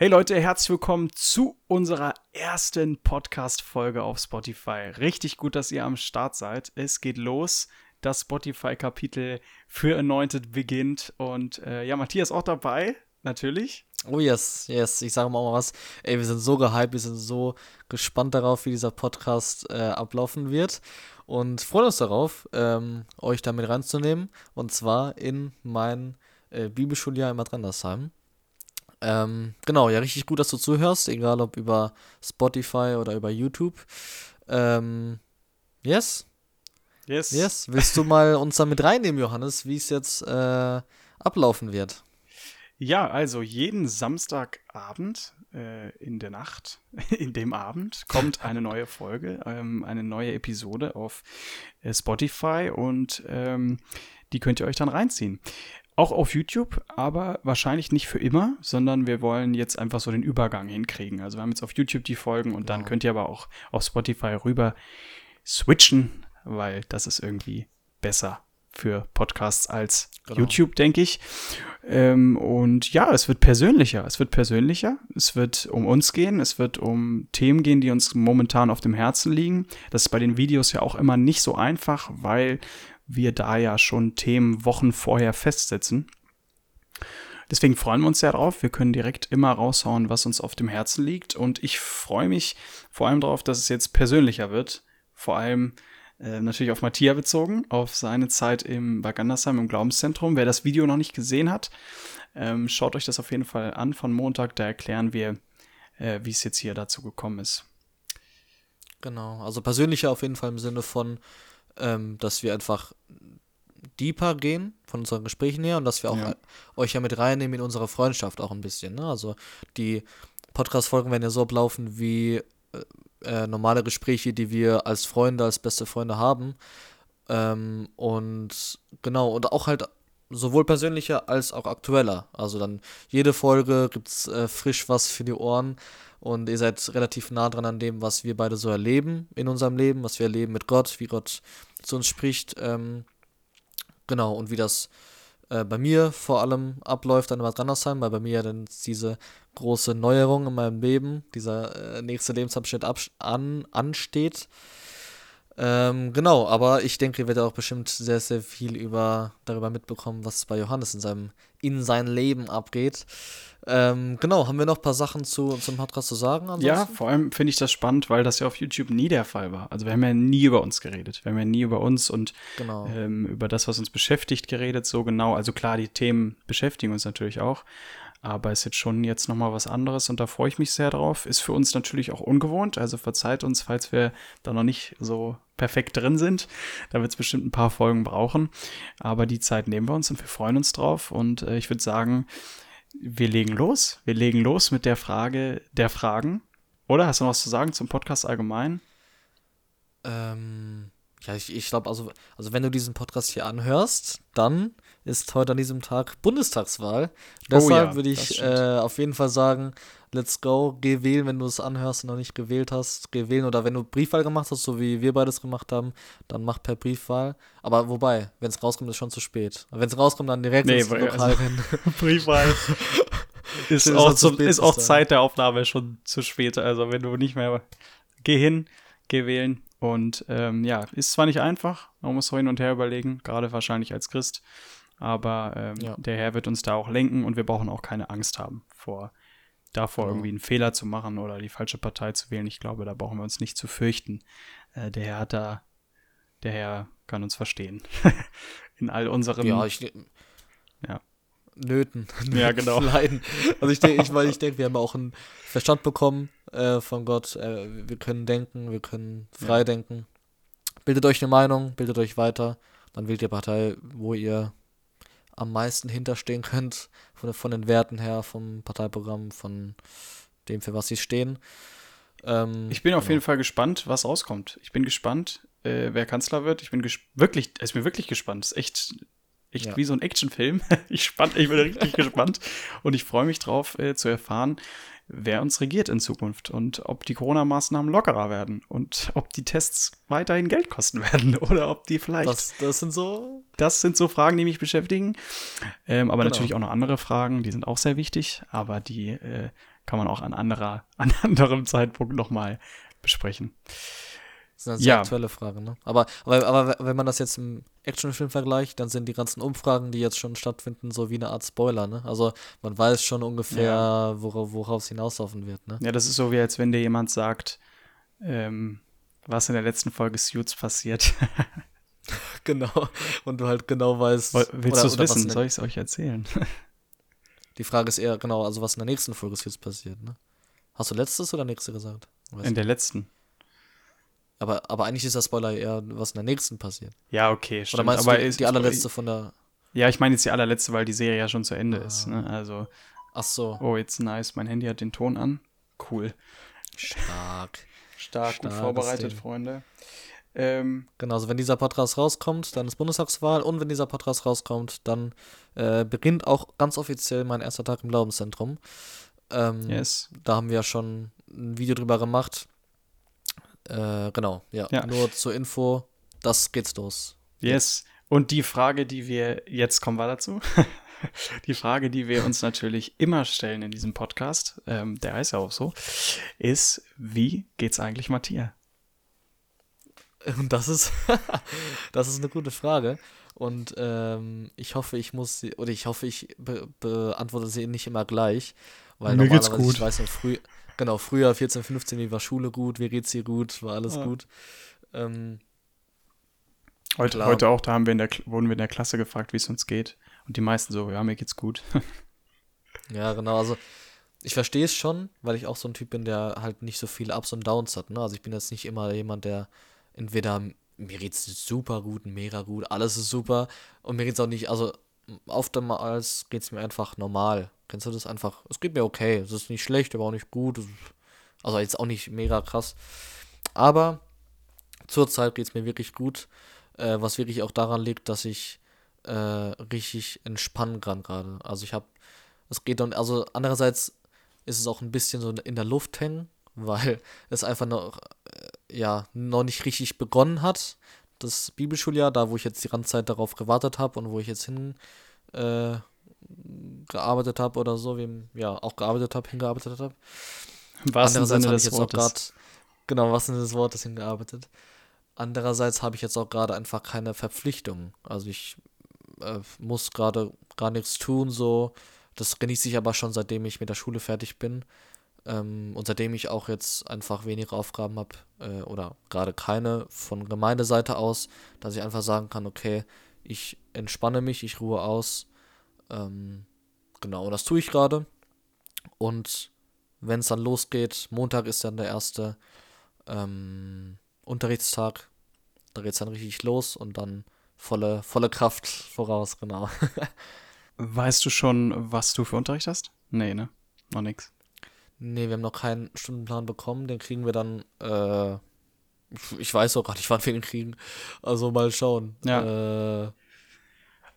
Hey Leute, herzlich willkommen zu unserer ersten Podcast-Folge auf Spotify. Richtig gut, dass ihr am Start seid. Es geht los. Das Spotify-Kapitel für Anointed beginnt. Und äh, ja, Matthias auch dabei, natürlich. Oh yes, yes. Ich sage mal was. Ey, wir sind so gehypt, wir sind so gespannt darauf, wie dieser Podcast äh, ablaufen wird. Und freuen uns darauf, ähm, euch damit reinzunehmen. Und zwar in mein äh, Bibelschuljahr in Madrandersheim. Ähm, genau, ja, richtig gut, dass du zuhörst, egal ob über Spotify oder über YouTube. Ähm, yes? Yes. Yes. Willst du mal uns damit reinnehmen, Johannes, wie es jetzt äh, ablaufen wird? Ja, also jeden Samstagabend äh, in der Nacht, in dem Abend, kommt eine neue Folge, ähm, eine neue Episode auf äh, Spotify und ähm, die könnt ihr euch dann reinziehen. Auch auf YouTube, aber wahrscheinlich nicht für immer, sondern wir wollen jetzt einfach so den Übergang hinkriegen. Also wir haben jetzt auf YouTube die Folgen und dann könnt ihr aber auch auf Spotify rüber switchen, weil das ist irgendwie besser für Podcasts als genau. YouTube, denke ich. Ähm, und ja, es wird persönlicher. Es wird persönlicher. Es wird um uns gehen. Es wird um Themen gehen, die uns momentan auf dem Herzen liegen. Das ist bei den Videos ja auch immer nicht so einfach, weil wir da ja schon Themen Wochen vorher festsetzen. Deswegen freuen wir uns ja drauf. Wir können direkt immer raushauen, was uns auf dem Herzen liegt. Und ich freue mich vor allem darauf, dass es jetzt persönlicher wird. Vor allem äh, natürlich auf Matthias bezogen, auf seine Zeit im Bagandersheim im Glaubenszentrum. Wer das Video noch nicht gesehen hat, ähm, schaut euch das auf jeden Fall an von Montag. Da erklären wir, äh, wie es jetzt hier dazu gekommen ist. Genau, also persönlicher auf jeden Fall im Sinne von, ähm, dass wir einfach deeper gehen von unseren Gesprächen her und dass wir auch ja. euch ja mit reinnehmen in unsere Freundschaft auch ein bisschen. Ne? Also die Podcast-Folgen werden ja so ablaufen wie äh, äh, normale Gespräche, die wir als Freunde, als beste Freunde haben. Ähm, und genau, und auch halt sowohl persönlicher als auch aktueller. Also dann jede Folge gibt es äh, frisch was für die Ohren und ihr seid relativ nah dran an dem, was wir beide so erleben in unserem Leben, was wir erleben mit Gott, wie Gott zu uns spricht. Ähm, genau, und wie das äh, bei mir vor allem abläuft an Bad Randersheim, weil bei mir dann diese große Neuerung in meinem Leben, dieser äh, nächste Lebensabschnitt an, ansteht. Ähm, genau, aber ich denke, ihr werdet auch bestimmt sehr, sehr viel über, darüber mitbekommen, was bei Johannes in seinem, in seinem Leben abgeht. Ähm, genau, haben wir noch ein paar Sachen zu, zum Podcast zu sagen? Ansonsten? Ja, vor allem finde ich das spannend, weil das ja auf YouTube nie der Fall war. Also wir haben ja nie über uns geredet. Wir haben ja nie über uns und genau. ähm, über das, was uns beschäftigt, geredet, so genau. Also klar, die Themen beschäftigen uns natürlich auch. Aber ist jetzt schon jetzt nochmal was anderes und da freue ich mich sehr drauf. Ist für uns natürlich auch ungewohnt, also verzeiht uns, falls wir da noch nicht so perfekt drin sind. Da wird es bestimmt ein paar Folgen brauchen. Aber die Zeit nehmen wir uns und wir freuen uns drauf. Und äh, ich würde sagen, wir legen los. Wir legen los mit der Frage der Fragen. Oder hast du noch was zu sagen zum Podcast allgemein? Ähm, ja, ich, ich glaube, also, also wenn du diesen Podcast hier anhörst, dann ist heute an diesem Tag Bundestagswahl. Deshalb oh ja, würde ich äh, auf jeden Fall sagen, let's go, geh wählen, wenn du es anhörst und noch nicht gewählt hast, geh wählen. Oder wenn du Briefwahl gemacht hast, so wie wir beides gemacht haben, dann mach per Briefwahl. Aber wobei, wenn es rauskommt, ist schon zu spät. Wenn es rauskommt, dann direkt nee, ins Lokal also, Briefwahl ist, auch, zu, ist auch Zeit der Aufnahme schon zu spät. Also wenn du nicht mehr, geh hin, geh wählen und ähm, ja, ist zwar nicht einfach, man muss so hin und her überlegen, gerade wahrscheinlich als Christ, aber ähm, ja. der Herr wird uns da auch lenken und wir brauchen auch keine Angst haben vor davor genau. irgendwie einen Fehler zu machen oder die falsche Partei zu wählen. Ich glaube, da brauchen wir uns nicht zu fürchten. Äh, der Herr hat da, der Herr kann uns verstehen. In all unseren ja, ich, ja. Nöten. Ja, genau. Leiden. Also ich denke, ich, weil ich denke, wir haben auch einen Verstand bekommen äh, von Gott. Äh, wir können denken, wir können frei ja. denken. Bildet euch eine Meinung, bildet euch weiter. Dann wählt ihr Partei, wo ihr am meisten hinterstehen könnt, von, von den Werten her, vom Parteiprogramm, von dem, für was sie stehen. Ähm, ich bin auf genau. jeden Fall gespannt, was rauskommt. Ich bin gespannt, äh, wer Kanzler wird. Ich bin wirklich, ich bin wirklich gespannt. Das ist echt echt ja. wie so ein Actionfilm. ich, spann, ich bin richtig gespannt und ich freue mich drauf äh, zu erfahren, wer uns regiert in Zukunft und ob die Corona-Maßnahmen lockerer werden und ob die Tests weiterhin Geld kosten werden oder ob die vielleicht. Das, das sind so. Das sind so Fragen, die mich beschäftigen. Ähm, aber genau. natürlich auch noch andere Fragen, die sind auch sehr wichtig, aber die äh, kann man auch an anderer, an anderem Zeitpunkt nochmal besprechen. Das ist eine sehr ja. aktuelle Frage, ne? Aber, aber, aber wenn man das jetzt im Actionfilm vergleicht, dann sind die ganzen Umfragen, die jetzt schon stattfinden, so wie eine Art Spoiler, ne? Also man weiß schon ungefähr, ja. worauf, worauf es hinauslaufen wird, ne? Ja, das ist so wie als wenn dir jemand sagt, ähm, was in der letzten Folge Suits passiert. genau. Und du halt genau weißt. Willst du es wissen? Soll ich es euch erzählen? Die Frage ist eher, genau, also was in der nächsten Folge Suits passiert, ne? Hast du letztes oder nächste gesagt? Weiß in der letzten. Aber, aber eigentlich ist der Spoiler eher, was in der nächsten passiert. Ja, okay, stimmt. Oder meinst aber du die, die allerletzte von der. Ja, ich meine jetzt die allerletzte, weil die Serie ja schon zu Ende ah. ist. Ne? Also. Ach so. Oh, jetzt nice. Mein Handy hat den Ton an. Cool. Stark. Stark, gut vorbereitet. Freunde. Ähm, genau, also wenn dieser Podcast rauskommt, dann ist Bundestagswahl und wenn dieser Podcast rauskommt, dann äh, beginnt auch ganz offiziell mein erster Tag im Glaubenszentrum. Ähm, yes. Da haben wir ja schon ein Video drüber gemacht. Äh, genau, ja. ja. Nur zur Info, das geht's los. Yes. Und die Frage, die wir, jetzt kommen wir dazu. die Frage, die wir uns natürlich immer stellen in diesem Podcast, ähm, der heißt ja auch so, ist, wie geht's eigentlich Matthias? Und das ist, das ist eine gute Frage. Und ähm, ich hoffe, ich muss sie, oder ich hoffe, ich be beantworte sie nicht immer gleich. Weil Mir geht's gut. ich weiß noch, früh, Genau, früher 14, 15, wie war Schule gut, wie geht's dir gut, war alles ja. gut. Ähm, heute, heute auch, da haben wir in der, wurden wir in der Klasse gefragt, wie es uns geht. Und die meisten so, ja, mir geht's gut. ja, genau, also ich verstehe es schon, weil ich auch so ein Typ bin, der halt nicht so viele Ups und Downs hat. Ne? Also ich bin jetzt nicht immer jemand, der entweder mir geht's super gut, mega gut, alles ist super und mir geht's auch nicht, also oftmals geht's mir einfach normal. Kennst du das einfach? Es geht mir okay. Es ist nicht schlecht, aber auch nicht gut. Also jetzt auch nicht mega krass. Aber zurzeit geht es mir wirklich gut. Äh, was wirklich auch daran liegt, dass ich äh, richtig entspannen kann gerade. Also ich habe, es geht dann, also andererseits ist es auch ein bisschen so in der Luft hängen, weil es einfach noch, äh, ja, noch nicht richtig begonnen hat. Das Bibelschuljahr, da wo ich jetzt die ganze Zeit darauf gewartet habe und wo ich jetzt hin äh, gearbeitet habe oder so, wie ja auch gearbeitet habe, hingearbeitet habe. Was Andererseits habe ich jetzt Wortes. auch gerade genau was Sinne des Wortes hingearbeitet. Andererseits habe ich jetzt auch gerade einfach keine Verpflichtung. Also ich äh, muss gerade gar nichts tun, so. Das genieße ich aber schon, seitdem ich mit der Schule fertig bin. Ähm, und seitdem ich auch jetzt einfach weniger Aufgaben habe, äh, oder gerade keine von Gemeindeseite aus, dass ich einfach sagen kann, okay, ich entspanne mich, ich ruhe aus ähm, genau, das tue ich gerade. Und wenn es dann losgeht, Montag ist dann der erste ähm, Unterrichtstag. Da geht es dann richtig los und dann volle, volle Kraft voraus, genau. weißt du schon, was du für Unterricht hast? Nee, ne? Noch nix. Nee, wir haben noch keinen Stundenplan bekommen. Den kriegen wir dann, äh, ich weiß auch gar nicht, wann wir den kriegen. Also mal schauen. Ja. Äh,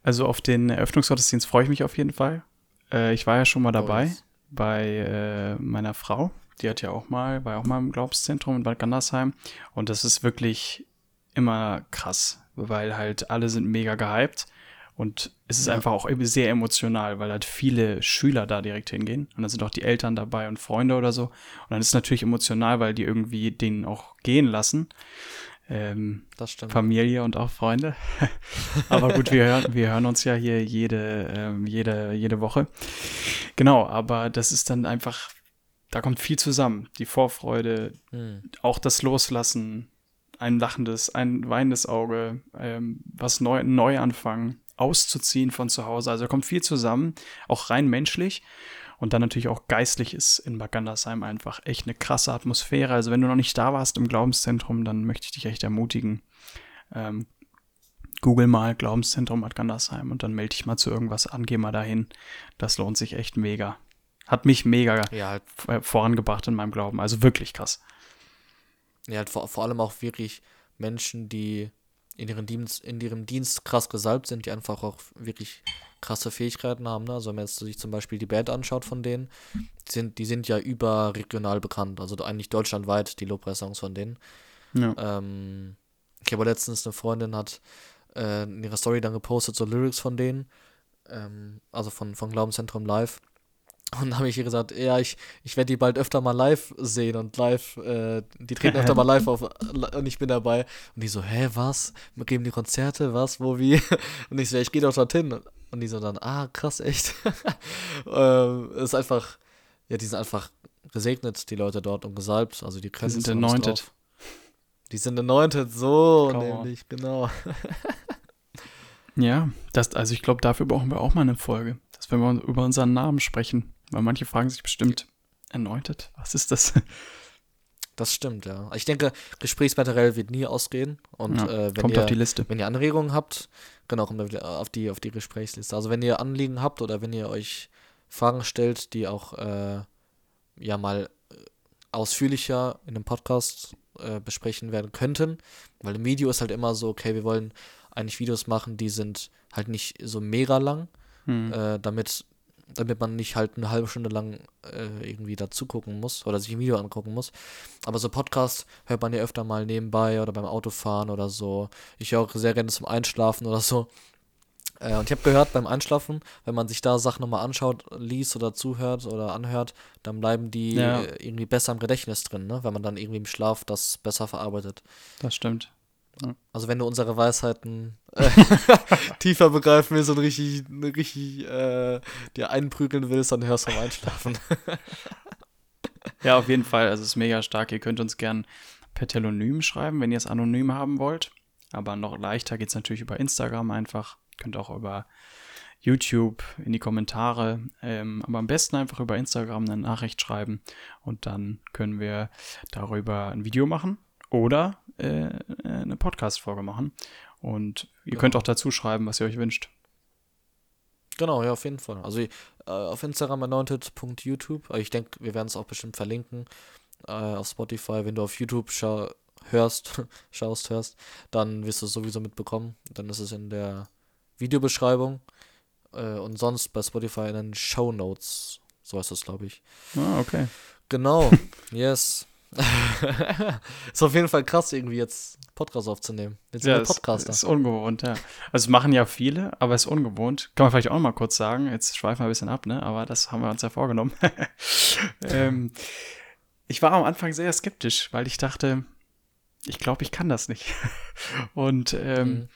also auf den Eröffnungsgottesdienst freue ich mich auf jeden Fall. Äh, ich war ja schon mal dabei oh, bei äh, meiner Frau. Die hat ja auch mal, war ja auch mal im Glaubenszentrum in Bad Gandersheim. Und das ist wirklich immer krass, weil halt alle sind mega gehypt. Und es ist ja. einfach auch sehr emotional, weil halt viele Schüler da direkt hingehen. Und dann sind auch die Eltern dabei und Freunde oder so. Und dann ist es natürlich emotional, weil die irgendwie den auch gehen lassen ähm, Familie und auch Freunde. aber gut, wir hören, wir hören uns ja hier jede, ähm, jede, jede Woche. Genau, aber das ist dann einfach, da kommt viel zusammen. Die Vorfreude, hm. auch das Loslassen, ein lachendes, ein weinendes Auge, ähm, was neu, neu anfangen, auszuziehen von zu Hause. Also da kommt viel zusammen, auch rein menschlich. Und dann natürlich auch geistlich ist in Bad Gandersheim einfach echt eine krasse Atmosphäre. Also wenn du noch nicht da warst im Glaubenszentrum, dann möchte ich dich echt ermutigen. Ähm, Google mal Glaubenszentrum Bad Gandersheim und dann melde dich mal zu irgendwas an, geh mal dahin. Das lohnt sich echt mega. Hat mich mega ja, halt. Äh, vorangebracht in meinem Glauben. Also wirklich krass. Ja, halt vor, vor allem auch wirklich Menschen, die in ihrem Dienst, in ihrem Dienst krass gesalbt sind, die einfach auch wirklich krasse Fähigkeiten haben. Ne? Also wenn man jetzt sich zum Beispiel die Band anschaut von denen, die sind, die sind ja überregional bekannt, also eigentlich deutschlandweit die Lobpreis-Songs von denen. Ja. Ähm, ich habe letztens eine Freundin hat äh, in ihrer Story dann gepostet, so Lyrics von denen, ähm, also von, von Glaubenszentrum Live. Und dann habe ich ihr gesagt, ja, ich, ich werde die bald öfter mal live sehen und live, äh, die treten öfter mal live auf und ich bin dabei. Und die so, hä, was? Geben die Konzerte? Was? Wo, wie? Und ich so, ja, ich gehe doch dorthin. Und die so dann, ah, krass, echt. ähm, ist einfach, ja, die sind einfach gesegnet, die Leute dort und gesalbt. Also die können Die sind anointed. Die sind anointed, so Come on. nämlich, genau. Ja, das, also ich glaube, dafür brauchen wir auch mal eine Folge. Dass wir über unseren Namen sprechen. Weil manche fragen sich bestimmt, anointed? Was ist das? Das stimmt, ja. Ich denke, Gesprächsmaterial wird nie ausgehen. Und Ja, äh, wenn kommt ihr, auf die Liste. Wenn ihr Anregungen habt, genau, kommt auf die, auf die Gesprächsliste. Also wenn ihr Anliegen habt oder wenn ihr euch Fragen stellt, die auch äh, ja mal äh, ausführlicher in einem Podcast äh, besprechen werden könnten, weil im Video ist halt immer so, okay, wir wollen eigentlich Videos machen, die sind halt nicht so mega lang, Hm. äh, damit, damit man nicht halt eine halbe Stunde lang äh, irgendwie dazu gucken muss oder sich ein Video angucken muss. Aber so Podcasts hört man ja öfter mal nebenbei oder beim Autofahren oder so. Ich höre auch sehr gerne zum Einschlafen oder so. Äh, und ich habe gehört, beim Einschlafen, wenn man sich da Sachen nochmal anschaut, liest oder zuhört oder anhört, dann bleiben die Ja. äh, irgendwie besser im Gedächtnis drin, ne? wenn man dann irgendwie im Schlaf das besser verarbeitet. Das stimmt. Also wenn du unsere Weisheiten äh, tiefer begreifen willst und richtig, richtig äh, dir einprügeln willst, dann hörst du am Einschlafen. Ja, auf jeden Fall. Also es ist mega stark. Ihr könnt uns gern per Telonym schreiben, wenn ihr es anonym haben wollt. Aber noch leichter geht es natürlich über Instagram einfach. Könnt auch über YouTube in die Kommentare. Ähm, aber am besten einfach über Instagram eine Nachricht schreiben und dann können wir darüber ein Video machen oder äh, eine Podcast-Folge machen. Und ihr Genau. könnt auch dazu schreiben, was ihr euch wünscht. Genau, ja, auf jeden Fall. Also äh, auf Instagram anointed.youtube. Aber Ich denke, wir werden es auch bestimmt verlinken. Äh, auf Spotify, wenn du auf YouTube schau hörst, schaust, hörst, dann wirst du es sowieso mitbekommen. Dann ist es in der Videobeschreibung. Äh, und sonst bei Spotify in den Show Notes. So heißt das, glaube ich. Ah, okay. Genau, yes. ist auf jeden Fall krass, irgendwie jetzt Podcast aufzunehmen. Jetzt sind Ja, wir es Podcaster. ist ungewohnt, ja. Also machen ja viele, aber es ist ungewohnt. Kann man vielleicht auch noch mal kurz sagen. Jetzt schweifen wir ein bisschen ab, ne? Aber das haben wir uns ja vorgenommen. ähm, ich war am Anfang sehr skeptisch, weil ich dachte, ich glaube, ich kann das nicht. Und ähm, Mhm.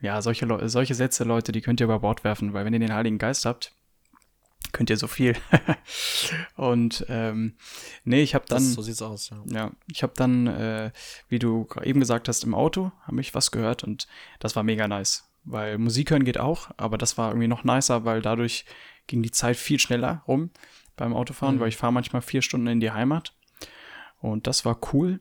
ja, solche, solche Sätze, Leute, die könnt ihr über Bord werfen, weil wenn ihr den Heiligen Geist habt, könnt ihr so viel. Und ähm, nee, ich habe dann. das, so sieht's aus, ja. Ja, ich habe dann, äh, wie du eben gesagt hast, im Auto habe ich was gehört und das war mega nice. Weil Musik hören geht auch, aber das war irgendwie noch nicer, weil dadurch ging die Zeit viel schneller rum beim Autofahren, Mhm. weil ich fahre manchmal vier Stunden in die Heimat. Und das war cool.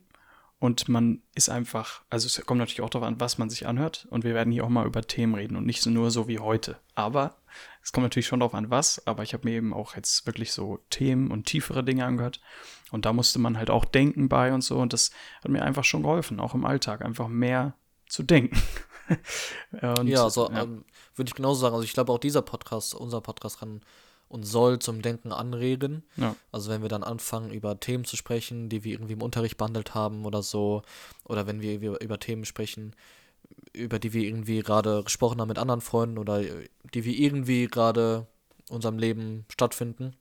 Und man ist einfach, also es kommt natürlich auch darauf an, was man sich anhört. Und wir werden hier auch mal über Themen reden und nicht so nur so wie heute. Aber es kommt natürlich schon darauf an, was. Aber ich habe mir eben auch jetzt wirklich so Themen und tiefere Dinge angehört. Und da musste man halt auch denken bei und so. Und das hat mir einfach schon geholfen, auch im Alltag, einfach mehr zu denken. und, ja, so ja. Ähm, würde ich genauso sagen. Also ich glaube auch dieser Podcast, unser Podcast kann und soll zum Denken anregen. Ja. Also wenn wir dann anfangen, über Themen zu sprechen, die wir irgendwie im Unterricht behandelt haben oder so, oder wenn wir über, Themen sprechen, über die wir irgendwie gerade gesprochen haben mit anderen Freunden oder die wir irgendwie gerade in unserem Leben stattfinden,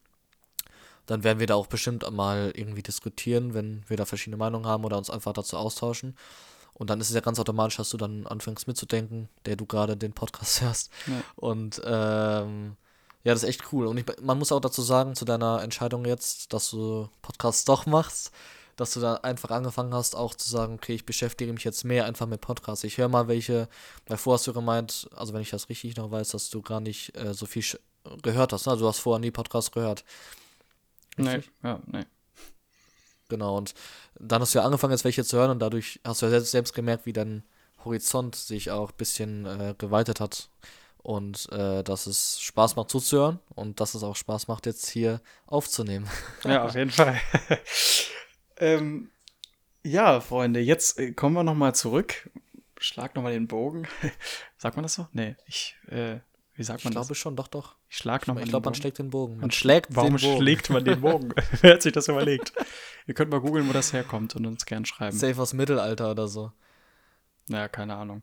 dann werden wir da auch bestimmt mal irgendwie diskutieren, wenn wir da verschiedene Meinungen haben oder uns einfach dazu austauschen. Und dann ist es ja ganz automatisch, dass du dann anfängst mitzudenken, der du gerade den Podcast hörst. Ja. Und ähm, ja, das ist echt cool. Und ich, man muss auch dazu sagen, zu deiner Entscheidung jetzt, dass du Podcasts doch machst, dass du da einfach angefangen hast, auch zu sagen, okay, ich beschäftige mich jetzt mehr einfach mit Podcasts. Ich höre mal welche, weil vorher hast du gemeint, also wenn ich das richtig noch weiß, dass du gar nicht äh, so viel gehört hast. Ne? Also du hast vorher nie Podcasts gehört. Nee, ja, nee. Genau, und dann hast du ja angefangen, jetzt welche zu hören und dadurch hast du ja selbst, selbst gemerkt, wie dein Horizont sich auch ein bisschen äh, geweitet hat und äh, dass es Spaß macht zuzuhören und dass es auch Spaß macht, jetzt hier aufzunehmen. Ja, auf jeden Fall. ähm, ja, Freunde, jetzt äh, kommen wir nochmal zurück. Schlag nochmal den Bogen. sagt man das so? Nee, ich, äh, wie sagt Ich man glaube das? schon, doch, doch. Ich schlag nochmal Ich glaube, man schlägt den Bogen. Man Man schlägt Warum den Bogen. schlägt man den Bogen? Wer hat sich das überlegt? Ihr könnt mal googeln, wo das herkommt und uns gern schreiben. Safe aus Mittelalter oder so. Ja, keine Ahnung.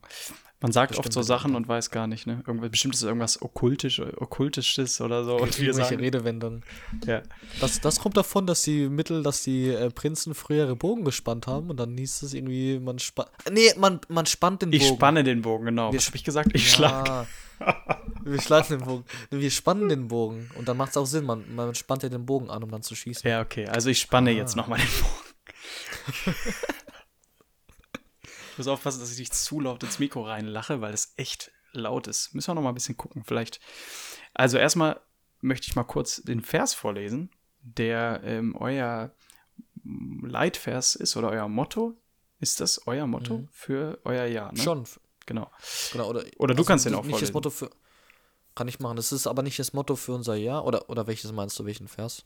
Man sagt Bestimmt oft so Sachen und weiß gar nicht, ne? Irgendwas, bestimmt ist irgendwas okkultisch, okkultisches oder so. Und wir sagen, Redewendungen. Ja. Das, das kommt davon, dass die Mittel, dass die äh, Prinzen früher ihre Bogen gespannt haben und dann hieß es irgendwie, man spannt. Nee, man, man spannt den Bogen. Ich spanne den Bogen, genau. Was habe ich gesagt? Ich ja. schlag. wir schlagen den Bogen. Wir spannen den Bogen. Und dann macht es auch Sinn, man, man spannt ja den Bogen an, um dann zu schießen. Ja, okay. Also ich spanne ah. jetzt nochmal den Bogen. Ich muss aufpassen, dass ich nicht zu laut ins Mikro reinlache, weil es echt laut ist. Müssen wir noch mal ein bisschen gucken, vielleicht. Also erstmal möchte ich mal kurz den Vers vorlesen, der ähm, euer Leitvers ist oder euer Motto. Ist das euer Motto mhm. für euer Jahr? Ne? Schon. Genau. genau oder, oder du also kannst den auch nicht vorlesen. Das Motto für, kann ich machen. Das ist aber nicht das Motto für unser Jahr. Oder, oder welches meinst du, welchen Vers?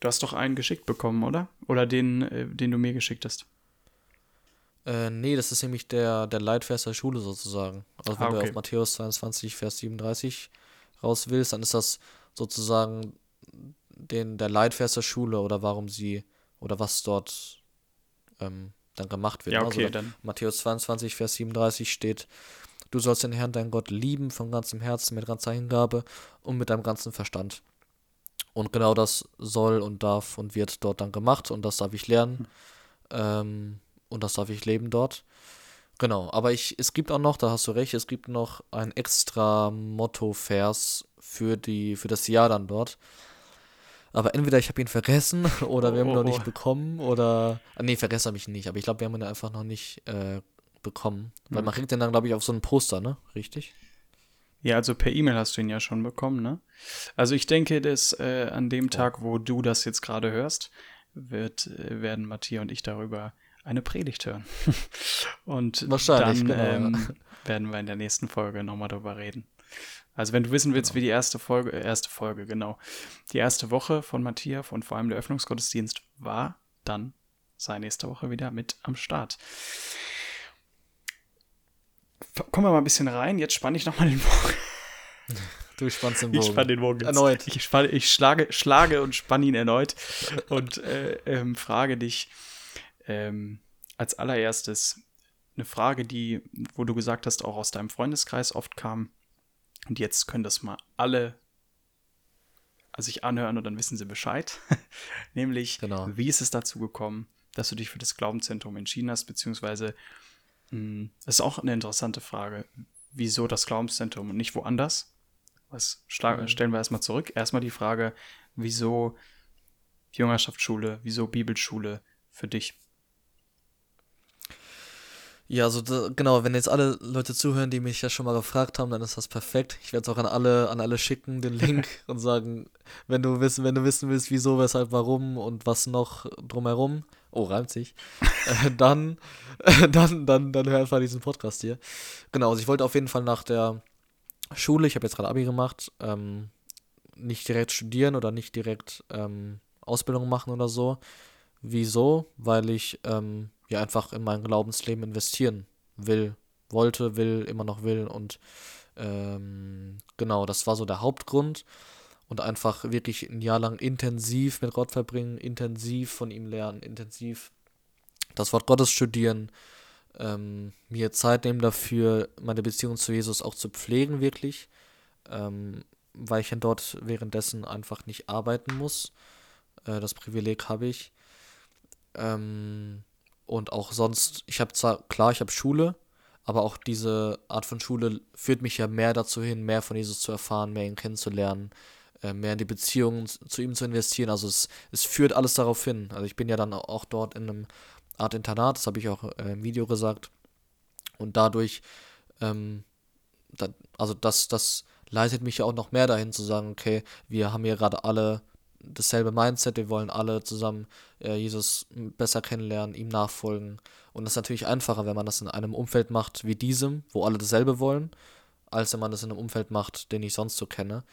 Du hast doch einen geschickt bekommen, oder? Oder den, äh, den du mir geschickt hast. Äh, nee, das ist nämlich der, der Leitvers der Schule sozusagen. Also wenn ah, okay. du auf Matthäus 22, Vers 37 raus willst, dann ist das sozusagen den, der Leitvers der Schule oder warum sie oder was dort ähm, dann gemacht wird. Ja, ne? okay, also dann. Matthäus 22, Vers 37 steht, du sollst den Herrn, deinen Gott, lieben von ganzem Herzen, mit ganzer Hingabe und mit deinem ganzen Verstand. Und genau das soll und darf und wird dort dann gemacht und das darf ich lernen. Hm. Ähm, und das darf ich leben dort. Genau, aber ich, es gibt auch noch, da hast du recht, es gibt noch ein extra Motto-Vers für, für das Jahr dann dort. Aber entweder ich habe ihn vergessen oder wir haben ihn noch nicht oh. bekommen oder. Ah, nee, vergessen habe ich ihn nicht, aber ich glaube, wir haben ihn einfach noch nicht äh, bekommen. Weil man kriegt den dann, glaube ich, auf so ein Poster, ne? Richtig? Ja, also per E-Mail hast du ihn ja schon bekommen, ne? Also ich denke, dass äh, an dem Tag, wo du das jetzt gerade hörst, wird, äh, werden Matthias und ich darüber eine Predigt hören. Und dann genau, ähm, werden wir in der nächsten Folge nochmal darüber reden. Also wenn du wissen willst, genau. wie die erste Folge, äh, erste Folge, genau, die erste Woche von Matthias und vor allem der Öffnungsgottesdienst war, dann sei nächste Woche wieder mit am Start. Kommen wir mal ein bisschen rein. Jetzt spanne ich nochmal den Bogen. Du spannst den Bogen. Ich spanne den Bogen jetzt. Erneut. Ich, spanne, ich schlage, schlage und spanne ihn erneut und äh, ähm, frage dich, ähm, als allererstes eine Frage, die, wo du gesagt hast, auch aus deinem Freundeskreis oft kam. Und jetzt können das mal alle sich anhören und dann wissen sie Bescheid. Nämlich, genau. wie ist es dazu gekommen, dass du dich für das Glaubenszentrum entschieden hast, beziehungsweise, mh, hm, das ist auch eine interessante Frage, wieso das Glaubenszentrum und nicht woanders? Was mhm. stellen wir erstmal zurück? Erstmal die Frage, wieso Jüngerschaftsschule, wieso Bibelschule für dich? Ja, also da, genau, wenn jetzt alle Leute zuhören, die mich ja schon mal gefragt haben, dann ist das perfekt. Ich werde es auch an alle, an alle schicken, den Link und sagen, wenn du wissen, wenn du wissen willst, wieso, weshalb, warum und was noch drumherum, oh, reimt sich, äh, dann, äh, dann, dann, dann hör einfach diesen Podcast hier. Genau, also ich wollte auf jeden Fall nach der Schule, ich habe jetzt gerade Abi gemacht, ähm, nicht direkt studieren oder nicht direkt ähm, Ausbildung machen oder so. Wieso? Weil ich ähm, ja einfach in mein Glaubensleben investieren will, wollte, will, immer noch will und ähm, genau, das war so der Hauptgrund und einfach wirklich ein Jahr lang intensiv mit Gott verbringen, intensiv von ihm lernen, intensiv das Wort Gottes studieren, ähm, mir Zeit nehmen dafür, meine Beziehung zu Jesus auch zu pflegen, wirklich, ähm, weil ich dann dort währenddessen einfach nicht arbeiten muss. Äh, das Privileg habe ich. Ähm, und auch sonst, ich habe zwar, klar, ich habe Schule, aber auch diese Art von Schule führt mich ja mehr dazu hin, mehr von Jesus zu erfahren, mehr ihn kennenzulernen, äh, mehr in die Beziehungen zu ihm zu investieren. Also es, es führt alles darauf hin. Also ich bin ja dann auch dort in einem Art Internat, das habe ich auch äh, im Video gesagt. Und dadurch, ähm, da, also das, das leitet mich ja auch noch mehr dahin zu sagen, okay, wir haben hier gerade alle dasselbe Mindset, wir wollen alle zusammen äh, Jesus besser kennenlernen, ihm nachfolgen. Und das ist natürlich einfacher, wenn man das in einem Umfeld macht wie diesem, wo alle dasselbe wollen, als wenn man das in einem Umfeld macht, den ich sonst so kenne.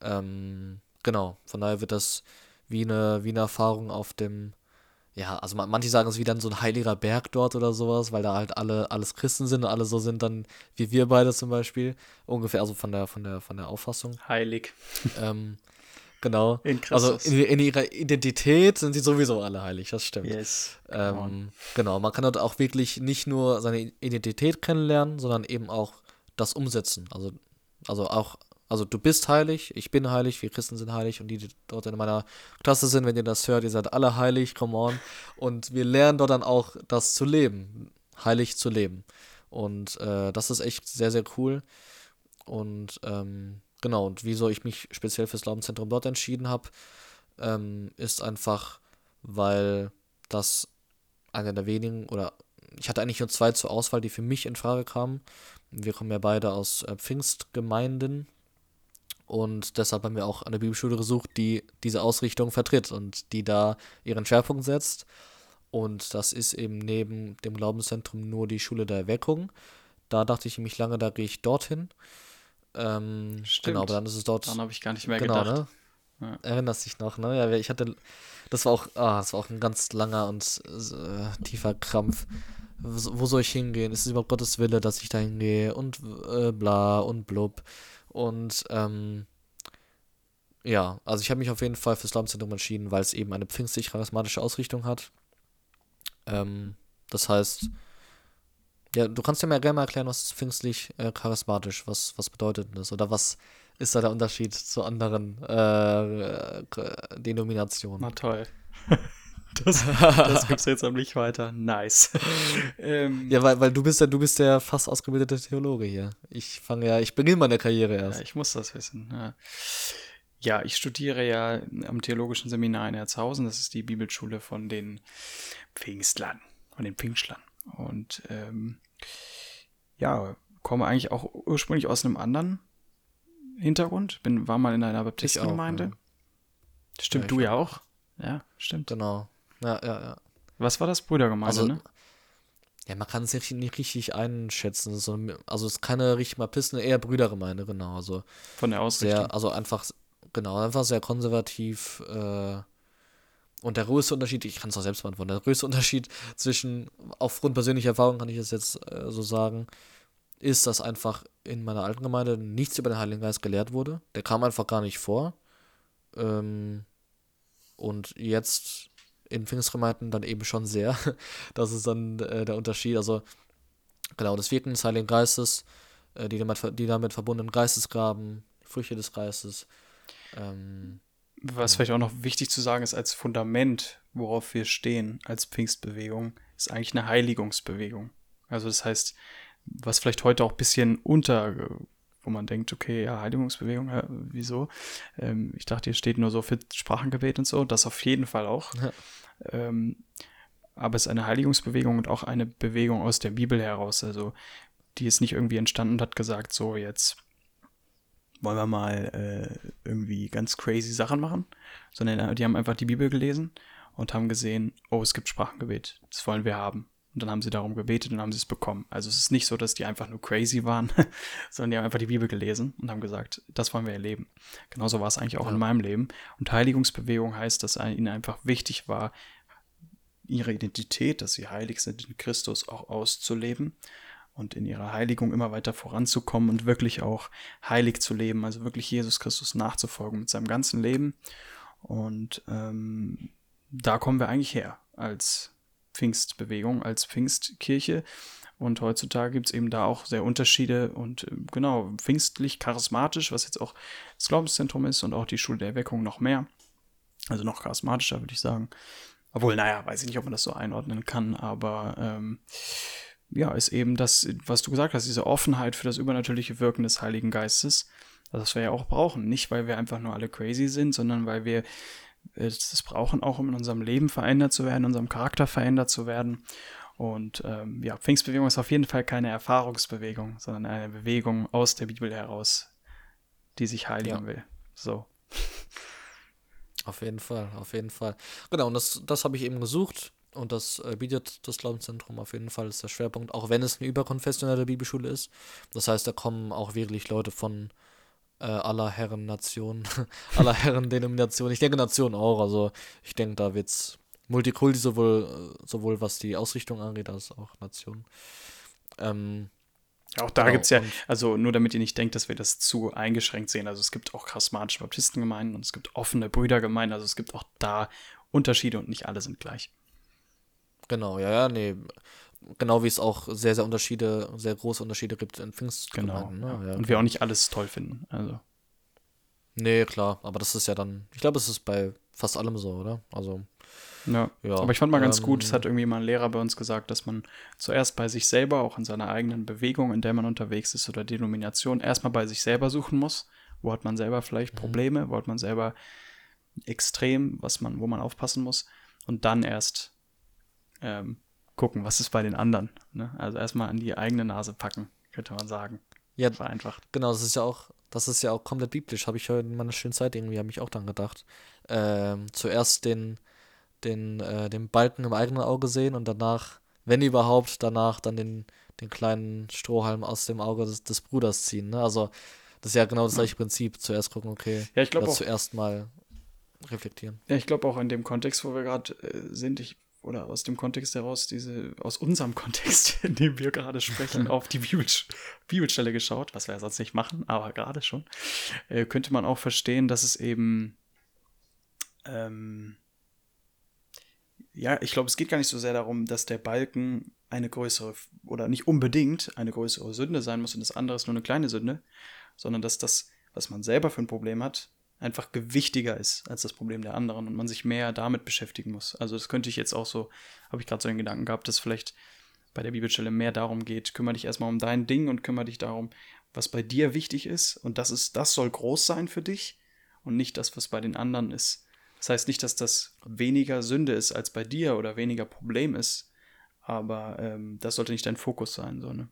Ähm, genau, von daher wird das wie eine, wie eine Erfahrung auf dem, ja, also manche sagen es ist wie dann so ein heiliger Berg dort oder sowas, weil da halt alle alles Christen sind und alle so sind dann wie wir beide zum Beispiel ungefähr, also von der von der von der Auffassung. Heilig. Ähm, Genau. In also in, in, ihrer Identität sind sie sowieso alle heilig, das stimmt. Yes. Ähm, genau, man kann dort auch wirklich nicht nur seine Identität kennenlernen, sondern eben auch das umsetzen. Also, also auch, also du bist heilig, ich bin heilig, wir Christen sind heilig und die, die dort in meiner Klasse sind, wenn ihr das hört, ihr seid alle heilig, come on. Und wir lernen dort dann auch das zu leben, heilig zu leben. Und äh, das ist echt sehr, sehr cool. Und ähm, genau, und wieso ich mich speziell fürs Glaubenszentrum dort entschieden habe, ähm, ist einfach, weil das einer der wenigen oder ich hatte eigentlich nur zwei zur Auswahl, die für mich in Frage kamen. Wir kommen ja beide aus äh, Pfingstgemeinden und deshalb haben wir auch eine Bibelschule gesucht, die diese Ausrichtung vertritt und die da ihren Schwerpunkt setzt. Und das ist eben neben dem Glaubenszentrum nur die Schule der Erweckung. Da dachte ich mich lange, da gehe ich dorthin. Ähm, Stimmt. Genau, aber dann ist es dort. Dann habe ich gar nicht mehr genau, gedacht. Ne? Ja. Erinnerst dich noch, ne? Ja, ich hatte, das war auch, ah, das war auch ein ganz langer und äh, tiefer Krampf. Wo, soll ich hingehen? Ist es überhaupt Gottes Wille, dass ich da hingehe? Und äh, bla und blub. Und ähm, ja, also ich habe mich auf jeden Fall fürs Glaubenszentrum entschieden, weil es eben eine pfingstlich-charismatische Ausrichtung hat. Ähm, das heißt, ja, du kannst ja mal gerne mal erklären, was ist pfingstlich äh, charismatisch, was, was bedeutet das? Oder was ist da der Unterschied zu anderen äh, Denominationen? Na toll. Das, das gibt's jetzt am nicht weiter. Nice. ähm, ja, weil, weil du bist ja, du bist der fast ausgebildete Theologe hier. Ich fange ja, ich beginne meine Karriere erst. Ja, ich muss das wissen. Ja. ja. ich studiere ja am Theologischen Seminar in Erzhausen. Das ist die Bibelschule von den Pfingstlern, von den Pfingstlern. Und ähm, ja, komme eigentlich auch ursprünglich aus einem anderen Hintergrund. Bin, war mal in einer Baptistengemeinde. Ja. Stimmt, ja, du ja auch. Ja, stimmt. Genau. Ja, ja, ja. Was war das? Brüdergemeinde, also, ne? Ja, man kann es nicht, nicht richtig einschätzen. So, also es ist keine richtig Baptisten, eher Brüdergemeinde, genau. Also Von der Ausrichtung. Sehr, also einfach, genau, einfach sehr konservativ, äh, und der größte Unterschied, ich kann es auch selbst beantworten, der größte Unterschied zwischen, aufgrund persönlicher Erfahrung kann ich es jetzt äh, so sagen, ist, dass einfach in meiner alten Gemeinde nichts über den Heiligen Geist gelehrt wurde. Der kam einfach gar nicht vor. Ähm, und jetzt in Pfingstgemeinden dann eben schon sehr. das ist dann äh, der Unterschied. Also, genau, das Wirken des Heiligen Geistes, äh, die, damit, die damit verbundenen Geistesgraben, Früchte des Geistes. Ähm, was vielleicht auch noch wichtig zu sagen ist, als Fundament, worauf wir stehen als Pfingstbewegung, ist eigentlich eine Heiligungsbewegung. Also das heißt, was vielleicht heute auch ein bisschen unter, wo man denkt, okay, ja, Heiligungsbewegung, ja, wieso? Ähm, ich dachte, hier steht nur so für Sprachengebet und so, das auf jeden Fall auch. Ja. Ähm, aber es ist eine Heiligungsbewegung und auch eine Bewegung aus der Bibel heraus. Also die ist nicht irgendwie entstanden und hat gesagt, so jetzt wollen wir mal äh, irgendwie ganz crazy Sachen machen, sondern äh, die haben einfach die Bibel gelesen und haben gesehen, oh, es gibt Sprachengebet, das wollen wir haben. Und dann haben sie darum gebetet und haben sie es bekommen. Also es ist nicht so, dass die einfach nur crazy waren, sondern die haben einfach die Bibel gelesen und haben gesagt, das wollen wir erleben. Genauso war es eigentlich auch ja. in meinem Leben. Und Heiligungsbewegung heißt, dass ihnen einfach wichtig war, ihre Identität, dass sie heilig sind in Christus auch auszuleben und in ihrer Heiligung immer weiter voranzukommen und wirklich auch heilig zu leben, also wirklich Jesus Christus nachzufolgen mit seinem ganzen Leben. Und ähm, da kommen wir eigentlich her als Pfingstbewegung, als Pfingstkirche. Und heutzutage gibt es eben da auch sehr Unterschiede und äh, genau, pfingstlich, charismatisch, was jetzt auch das Glaubenszentrum ist und auch die Schule der Erweckung noch mehr. Also noch charismatischer, würde ich sagen. Obwohl, naja, weiß ich nicht, ob man das so einordnen kann, aber ähm, ja, ist eben das, was du gesagt hast, diese Offenheit für das übernatürliche Wirken des Heiligen Geistes, das wir ja auch brauchen. Nicht, weil wir einfach nur alle crazy sind, sondern weil wir das brauchen, auch um in unserem Leben verändert zu werden, in unserem Charakter verändert zu werden. Und ähm, ja, Pfingstbewegung ist auf jeden Fall keine Erfahrungsbewegung, sondern eine Bewegung aus der Bibel heraus, die sich heiligen ja. will. So. Auf jeden Fall, auf jeden Fall. Genau, und das, das habe ich eben gesucht. Und das äh, bietet das Glaubenszentrum auf jeden Fall, ist der Schwerpunkt, auch wenn es eine überkonfessionelle Bibelschule ist. Das heißt, da kommen auch wirklich Leute von äh, aller Herren Nationen, aller Herren Denominationen. Ich denke Nationen auch, also ich denke, da wird es Multikulti sowohl, sowohl was die Ausrichtung angeht, als auch Nationen. Ähm, auch da genau. gibt es ja, also nur damit ihr nicht denkt, dass wir das zu eingeschränkt sehen. Also es gibt auch charismatische Baptistengemeinden und es gibt offene Brüdergemeinden. Also es gibt auch da Unterschiede und nicht alle sind gleich. Genau, ja, ja, nee. Genau wie es auch sehr, sehr Unterschiede, sehr große Unterschiede gibt in Pfingstgemeinden. Genau, ne? ja. Und wir auch nicht alles toll finden. Also. Nee, klar, aber das ist ja dann, ich glaube, es ist bei fast allem so, oder? Also. Ja. ja. Aber ich fand mal ganz ähm, gut, es hat irgendwie mal ein Lehrer bei uns gesagt, dass man zuerst bei sich selber, auch in seiner eigenen Bewegung, in der man unterwegs ist oder Denomination, erstmal bei sich selber suchen muss. Wo hat man selber vielleicht mhm. Probleme? Wo hat man selber extrem, was man, wo man aufpassen muss? Und dann erst ähm, gucken, was ist bei den anderen. Ne? Also erstmal an die eigene Nase packen, könnte man sagen. Ja, vereinfacht. Genau, das ist ja auch, das ist ja auch komplett biblisch, habe ich heute in meiner schönen Zeit irgendwie, habe ich auch dann gedacht. Ähm, zuerst den, den, äh, den Balken im eigenen Auge sehen und danach, wenn überhaupt, danach dann den, den kleinen Strohhalm aus dem Auge des, des Bruders ziehen. Ne? Also das ist ja genau das gleiche Prinzip. Zuerst gucken, okay, ja, ich glaube zuerst mal reflektieren. Ja, ich glaube auch in dem Kontext, wo wir gerade äh, sind, ich oder aus dem Kontext heraus, diese, aus unserem Kontext, in dem wir gerade sprechen, auf die Bibel, Bibelstelle geschaut, was wir ja sonst nicht machen, aber gerade schon, äh, könnte man auch verstehen, dass es eben, ähm, ja, ich glaube, es geht gar nicht so sehr darum, dass der Balken eine größere oder nicht unbedingt eine größere Sünde sein muss und das andere ist nur eine kleine Sünde, sondern dass das, was man selber für ein Problem hat, einfach gewichtiger ist als das Problem der anderen und man sich mehr damit beschäftigen muss. Also das könnte ich jetzt auch so, habe ich gerade so einen Gedanken gehabt, dass vielleicht bei der Bibelstelle mehr darum geht, kümmere dich erstmal um dein Ding und kümmere dich darum, was bei dir wichtig ist und das ist, das soll groß sein für dich und nicht das, was bei den anderen ist. Das heißt nicht, dass das weniger Sünde ist als bei dir oder weniger Problem ist, aber ähm, das sollte nicht dein Fokus sein, so, ne?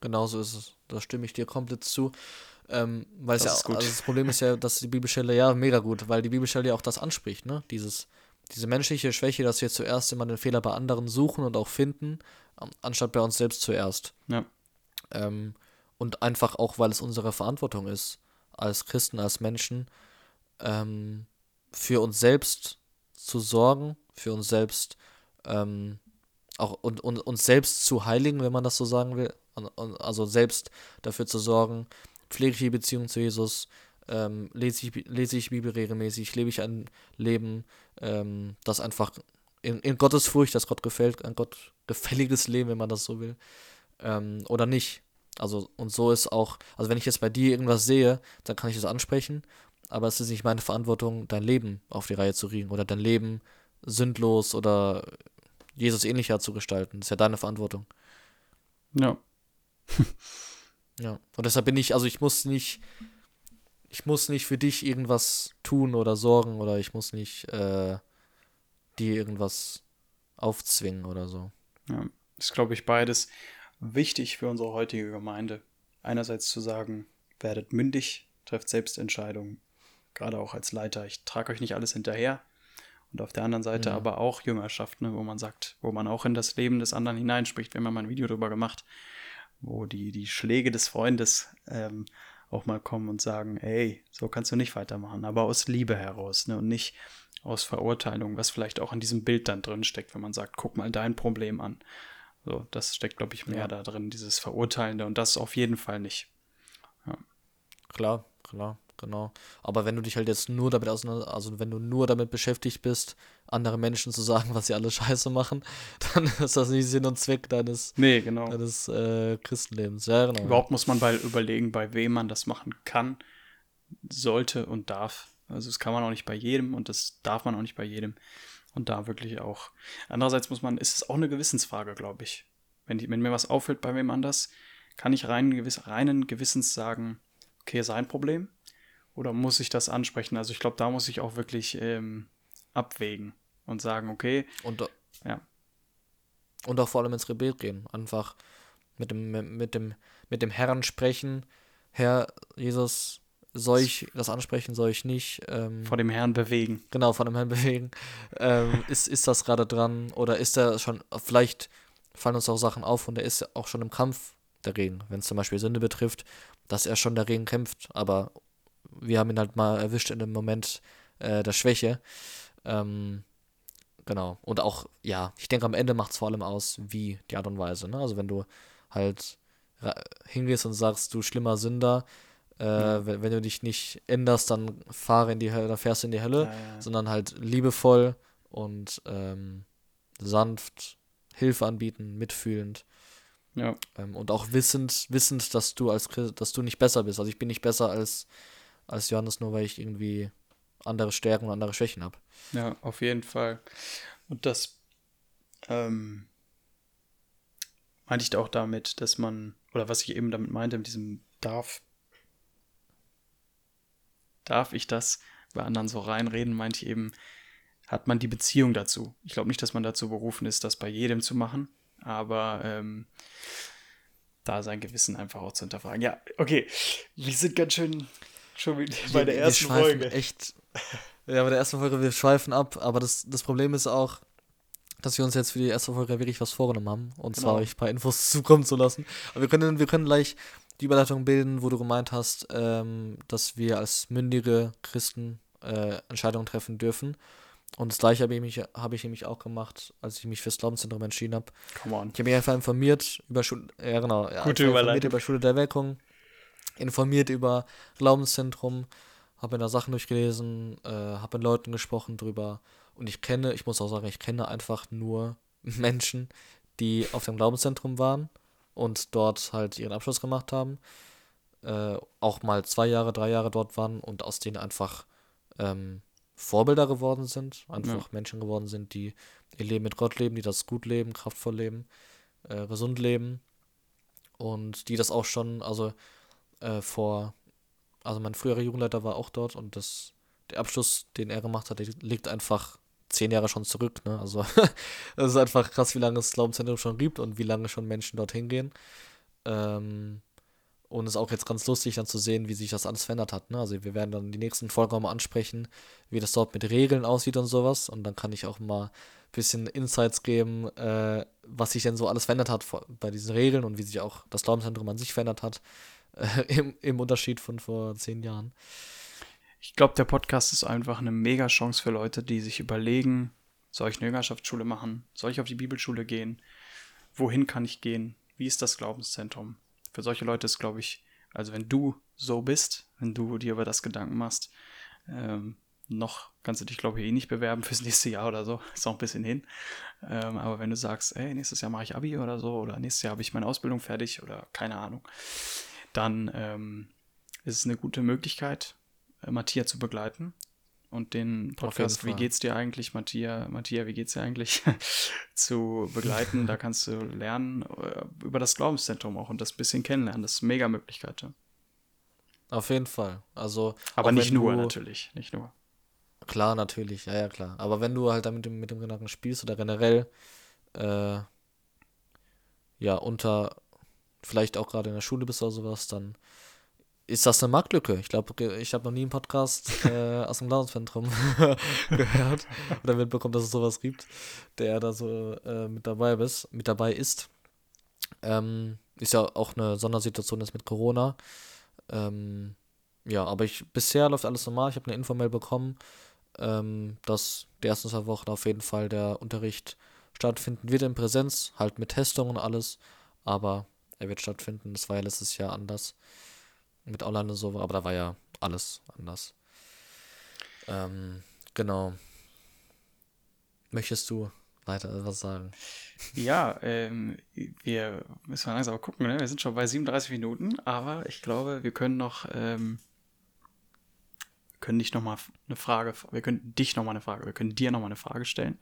Genauso ist es. Da stimme ich dir komplett zu. Ähm, weil das ja, also das Problem ist ja, dass die Bibelstelle ja mega gut, weil die Bibelstelle ja auch das anspricht, ne? Dieses, diese menschliche Schwäche, dass wir zuerst immer den Fehler bei anderen suchen und auch finden, anstatt bei uns selbst zuerst. Ja. Ähm, und einfach auch, weil es unsere Verantwortung ist, als Christen, als Menschen, ähm, für uns selbst zu sorgen, für uns selbst ähm, auch und, und uns selbst zu heiligen, wenn man das so sagen will. Also selbst dafür zu sorgen, pflege ich die Beziehung zu Jesus, ähm, lese, ich, lese ich Bibel regelmäßig, lebe ich ein Leben, ähm, das einfach in, in Gottes Furcht, das Gott gefällt, ein Gott gefälliges Leben, wenn man das so will, ähm, oder nicht. Also, und so ist auch, also wenn ich jetzt bei dir irgendwas sehe, dann kann ich das ansprechen, aber es ist nicht meine Verantwortung, dein Leben auf die Reihe zu kriegen oder dein Leben sündlos oder Jesus ähnlicher zu gestalten. Das ist ja deine Verantwortung. Ja. Ja, und deshalb bin ich, also ich muss nicht, ich muss nicht für dich irgendwas tun oder sorgen oder ich muss nicht äh, dir irgendwas aufzwingen oder so. Ja, ist, glaube ich, beides wichtig für unsere heutige Gemeinde. Einerseits zu sagen, werdet mündig, trefft Selbstentscheidungen, gerade auch als Leiter. Ich trage euch nicht alles hinterher. Und auf der anderen Seite ja. Mhm. aber auch Jüngerschaft, ne, wo man sagt, wo man auch in das Leben des anderen hineinspricht. Wir haben mal ein Video darüber gemacht, wo die, die Schläge des Freundes ähm, auch mal kommen und sagen, ey, so kannst du nicht weitermachen, aber aus Liebe heraus, ne, und nicht aus Verurteilung, was vielleicht auch in diesem Bild dann drin steckt, wenn man sagt, guck mal dein Problem an. So, das steckt, glaube ich, mehr ja. da drin, dieses Verurteilende, und das auf jeden Fall nicht. Ja. Klar, klar genau. Aber wenn du dich halt jetzt nur damit auseinander, also wenn du nur damit beschäftigt bist, andere Menschen zu sagen, was sie alle scheiße machen, dann ist das nicht Sinn und Zweck deines, nee, genau. deines äh, Christenlebens. Ja, genau. Überhaupt muss man bei, überlegen, bei wem man das machen kann, sollte und darf. Also das kann man auch nicht bei jedem und das darf man auch nicht bei jedem. Und da wirklich auch. Andererseits muss man, ist es auch eine Gewissensfrage, glaube ich. Wenn, die, wenn mir was auffällt bei wem anders, kann ich rein, gewiss, reinen Gewissens sagen, okay, sein Problem, oder muss ich das ansprechen? Also ich glaube, da muss ich auch wirklich ähm, abwägen und sagen, okay. Und, ja. und auch vor allem ins Gebet gehen. Einfach mit dem, mit dem, mit dem Herrn sprechen. Herr Jesus, soll ich das ansprechen, soll ich nicht? Ähm, vor dem Herrn bewegen. Genau, vor dem Herrn bewegen. ähm, ist, ist das gerade dran? Oder ist er schon, vielleicht fallen uns auch Sachen auf und er ist auch schon im Kampf dagegen, wenn es zum Beispiel Sünde betrifft, dass er schon dagegen kämpft, aber wir haben ihn halt mal erwischt in dem Moment äh, der Schwäche. Ähm, genau. Und auch, ja, ich denke, am Ende macht es vor allem aus, wie die Art und Weise. Ne? Also wenn du halt hingehst und sagst, du schlimmer Sünder, äh, ja. wenn, wenn, du dich nicht änderst, dann fahre in die Hölle, dann fährst du in die Hölle, ja, ja. sondern halt liebevoll und ähm, sanft Hilfe anbieten, mitfühlend. Ja. Ähm, und auch wissend, wissend, dass du als dass du nicht besser bist. Also ich bin nicht besser als, als Johannes, nur weil ich irgendwie andere Stärken und andere Schwächen habe. Ja, auf jeden Fall. Und das ähm, meinte ich auch damit, dass man, oder was ich eben damit meinte, mit diesem darf, darf ich das bei anderen so reinreden, meinte ich eben, hat man die Beziehung dazu. Ich glaube nicht, dass man dazu berufen ist, das bei jedem zu machen, aber ähm, da sein Gewissen einfach auch zu hinterfragen. Ja, okay, wir sind ganz schön schon bei der ersten wir Folge. Echt, ja, bei der ersten Folge, wir schweifen ab, aber das, das Problem ist auch, dass wir uns jetzt für die erste Folge wirklich was vorgenommen haben. Und genau. zwar euch ein paar Infos zukommen zu lassen. Aber wir können, wir können gleich die Überleitung bilden, wo du gemeint hast, ähm, dass wir als mündige Christen äh, Entscheidungen treffen dürfen. Und das gleiche habe ich, mich, hab ich nämlich auch gemacht, als ich mich fürs Glaubenszentrum entschieden habe. Ich habe mich einfach informiert über Schule, ja genau, ja, Gute informiert über Schule der Wirkung, informiert über Glaubenszentrum, habe mir da Sachen durchgelesen, äh, habe mit Leuten gesprochen drüber. Und ich kenne, ich muss auch sagen, ich kenne einfach nur Menschen, die auf dem Glaubenszentrum waren und dort halt ihren Abschluss gemacht haben. Äh, auch mal zwei Jahre, drei Jahre dort waren und aus denen einfach ähm, Vorbilder geworden sind, einfach ja. Menschen geworden sind, die ihr Leben mit Gott leben, die das gut leben, kraftvoll leben, äh, gesund leben und die das auch schon, also äh, vor, also mein früherer Jugendleiter war auch dort und das, der Abschluss, den er gemacht hat, liegt einfach zehn Jahre schon zurück, ne? Also das ist einfach krass, wie lange es Glaubenszentrum schon gibt und wie lange schon Menschen dorthin gehen. Ähm, und es ist auch jetzt ganz lustig dann zu sehen, wie sich das alles verändert hat. Ne? Also wir werden dann die nächsten Folgen auch mal ansprechen, wie das dort mit Regeln aussieht und sowas. Und dann kann ich auch mal ein bisschen Insights geben, äh, was sich denn so alles verändert hat bei diesen Regeln und wie sich auch das Glaubenszentrum an sich verändert hat, im, im Unterschied von vor zehn Jahren. Ich glaube, der Podcast ist einfach eine mega Chance für Leute, die sich überlegen, soll ich eine Jüngerschaftsschule machen? Soll ich auf die Bibelschule gehen? Wohin kann ich gehen? Wie ist das Glaubenszentrum? für solche Leute ist, glaube ich, also wenn du so bist, wenn du dir über das Gedanken machst, ähm, noch kannst du dich, glaube ich, eh nicht bewerben fürs nächste Jahr oder so. Ist noch ein bisschen hin. Ähm, aber wenn du sagst, ey, nächstes Jahr mache ich Abi oder so, oder nächstes Jahr habe ich meine Ausbildung fertig oder keine Ahnung, dann ähm, ist es eine gute Möglichkeit, äh, Matthias zu begleiten und den Podcast Wie geht's dir eigentlich, Matthias, Matthias, wie geht's dir eigentlich, zu begleiten. da kannst du lernen äh, über das Glaubenszentrum auch und das bisschen kennenlernen. Das ist eine mega Möglichkeit. Ja. Auf jeden Fall. Also, Aber nicht nur, du, natürlich. Nicht nur. Klar, natürlich, ja, ja, klar. Aber wenn du halt damit mit dem Gedanken spielst oder generell, äh, ja, unter, vielleicht auch gerade in der Schule bist oder sowas, dann ist das eine Marktlücke. Ich glaube, ich habe noch nie einen Podcast äh, aus dem Glaubenszentrum gehört oder mitbekommen, dass es sowas gibt, der da so äh, mit dabei ist, mit dabei ist. Ähm, ist ja auch eine Sondersituation jetzt mit Corona. Ähm, ja, aber ich bisher läuft alles normal. Ich habe eine Infomail bekommen, ähm, dass die ersten zwei Wochen auf jeden Fall der Unterricht stattfinden wird in Präsenz, halt mit Testung und alles, aber er wird stattfinden. Das war ja letztes Jahr anders mit Online und so, aber da war ja alles anders. Ähm, genau. Möchtest du weiter was sagen? Ja, ähm, wir müssen langsam gucken, ne? Wir sind schon bei 37 Minuten, aber ich glaube, wir können noch, ähm, können dich noch mal eine Frage, wir können dich noch mal eine Frage, wir können dir noch mal eine Frage stellen.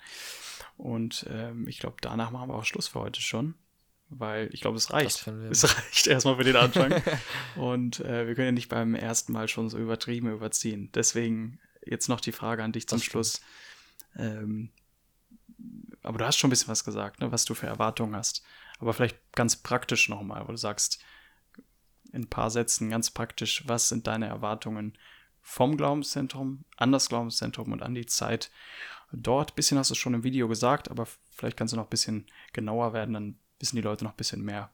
Und ähm, ich glaube, danach machen wir auch Schluss für heute schon weil ich glaube, es reicht. Es reicht erstmal für den Anfang. und äh, wir können ja nicht beim ersten Mal schon so übertrieben überziehen. Deswegen jetzt noch die Frage an dich zum Schluss. Ähm, aber du hast schon ein bisschen was gesagt, ne, was du für Erwartungen hast. Aber vielleicht ganz praktisch nochmal, wo du sagst, in ein paar Sätzen ganz praktisch, was sind deine Erwartungen vom Glaubenszentrum, an das Glaubenszentrum und an die Zeit dort? Ein bisschen hast du schon im Video gesagt, aber vielleicht kannst du noch ein bisschen genauer werden, dann wissen die Leute noch ein bisschen mehr.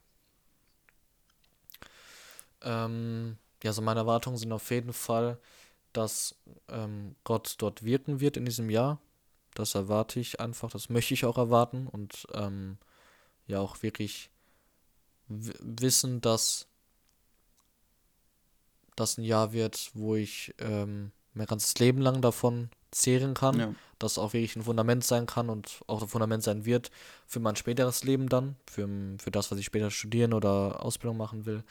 Ähm, ja, so meine Erwartungen sind auf jeden Fall, dass ähm, Gott dort wirken wird in diesem Jahr. Das erwarte ich einfach, das möchte ich auch erwarten und ähm, ja auch wirklich wissen, dass das ein Jahr wird, wo ich ähm, mein ganzes Leben lang davon zehren kann, ja. das auch wirklich ein Fundament sein kann und auch ein Fundament sein wird für mein späteres Leben dann, für, für das, was ich später studieren oder Ausbildung machen will.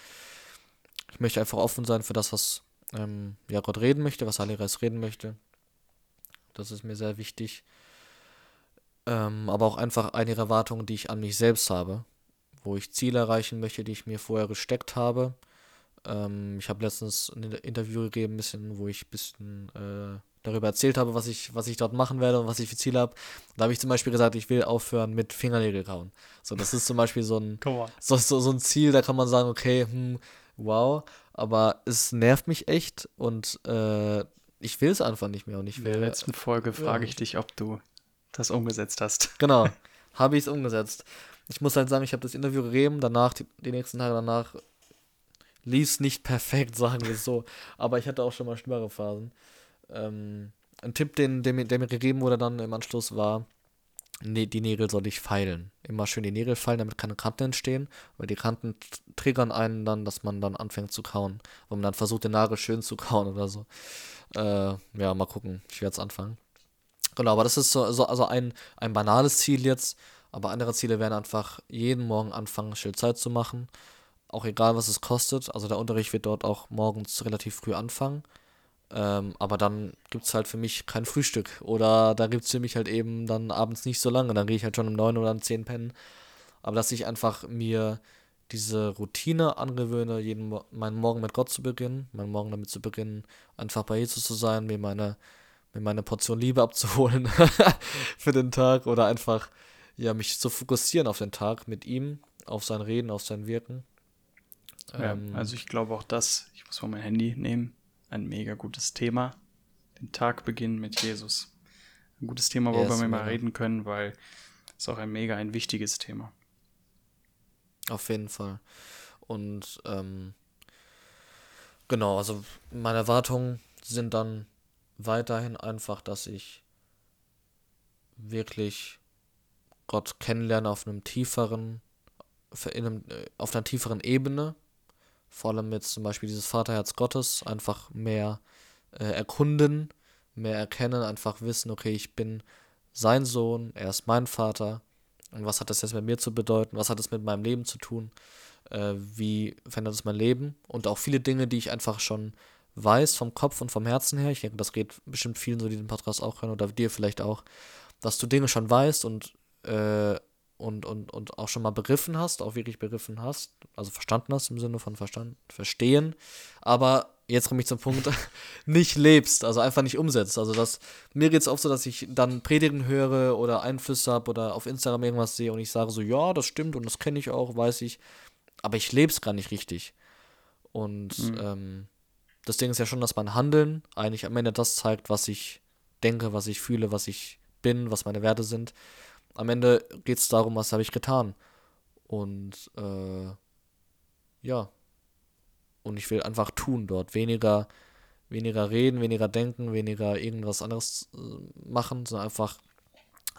Ich möchte einfach offen sein für das, was ähm, ja, Gott reden möchte, was Heiligeist reden möchte. Das ist mir sehr wichtig. Ähm, aber auch einfach einige Erwartungen, die ich an mich selbst habe, wo ich Ziele erreichen möchte, die ich mir vorher gesteckt habe. Ähm, ich habe letztens ein Interview gegeben, bisschen, wo ich ein bisschen äh, darüber erzählt habe, was ich, was ich dort machen werde und was ich für Ziele habe. Da habe ich zum Beispiel gesagt, ich will aufhören mit Fingernägel kauen. So, das ist zum Beispiel so ein, so, so, so ein Ziel, da kann man sagen, okay, hm, wow, aber es nervt mich echt und äh, ich will es einfach nicht mehr. Und ich will, In der letzten Folge frage ich dich, ob du das umgesetzt hast. Genau, habe ich es umgesetzt. Ich muss halt sagen, ich habe das Interview gegeben, danach, die, die nächsten Tage danach lief nicht perfekt, sagen wir es so. Aber ich hatte auch schon mal schlimmere Phasen. Ähm, ein Tipp, den, der, mir, der mir gegeben wurde dann im Anschluss war, nee, die Nägel soll ich feilen. Immer schön die Nägel feilen, damit keine Kanten entstehen. Weil die Kanten triggern einen dann, dass man dann anfängt zu kauen. Weil man dann versucht, den Nagel schön zu kauen oder so. Äh, ja, mal gucken. Ich werde es anfangen. Genau, aber das ist so, so, also ein, ein banales Ziel jetzt. Aber andere Ziele wären einfach, jeden Morgen anfangen, Schildzeit zu machen. Auch egal, was es kostet. Also der Unterricht wird dort auch morgens relativ früh anfangen. Ähm, aber dann gibt es halt für mich kein Frühstück. Oder da gibt es für mich halt eben dann abends nicht so lange. Dann gehe ich halt schon um neun oder um zehn pennen. Aber dass ich einfach mir diese Routine angewöhne, jeden Mo meinen Morgen mit Gott zu beginnen, meinen Morgen damit zu beginnen, einfach bei Jesus zu sein, mir meine, mir meine Portion Liebe abzuholen für den Tag oder einfach ja, mich zu fokussieren auf den Tag mit ihm, auf sein Reden, auf sein Wirken. Ja, ähm, also ich glaube auch das, ich muss mal mein Handy nehmen, ein mega gutes Thema. Den Tag beginnen mit Jesus. Ein gutes Thema, worüber yes, wir mal reden können, weil es auch ein mega ein wichtiges Thema. Auf jeden Fall. Und ähm, genau, also meine Erwartungen sind dann weiterhin einfach, dass ich wirklich Gott kennenlerne auf einem tieferen, äh, auf einer tieferen Ebene, vor allem jetzt zum Beispiel dieses Vaterherz Gottes, einfach mehr äh, erkunden, mehr erkennen, einfach wissen, okay, ich bin sein Sohn, er ist mein Vater. Und was hat das jetzt mit mir zu bedeuten? Was hat es mit meinem Leben zu tun? Äh, wie verändert es mein Leben? Und auch viele Dinge, die ich einfach schon weiß vom Kopf und vom Herzen her. Ich denke, das geht bestimmt vielen so, die den Podcast auch hören oder dir vielleicht auch, dass du Dinge schon weißt und äh, und, und, und auch schon mal begriffen hast, auch wirklich begriffen hast, also verstanden hast im Sinne von Verstand, verstehen, aber jetzt komme ich zum Punkt, nicht lebst, also einfach nicht umsetzt. Also das, mir geht es oft so, dass ich dann Predigen höre oder Einflüsse habe oder auf Instagram irgendwas sehe und ich sage so, ja, das stimmt und das kenne ich auch, weiß ich, aber ich lebe es gar nicht richtig. Und mhm. ähm, das Ding ist ja schon, dass mein Handeln eigentlich am Ende das zeigt, was ich denke, was ich fühle, was ich bin, was meine Werte sind am Ende geht es darum, was habe ich getan. Und äh, ja. Und ich will einfach tun dort. Weniger, weniger reden, weniger denken, weniger irgendwas anderes äh, machen, sondern einfach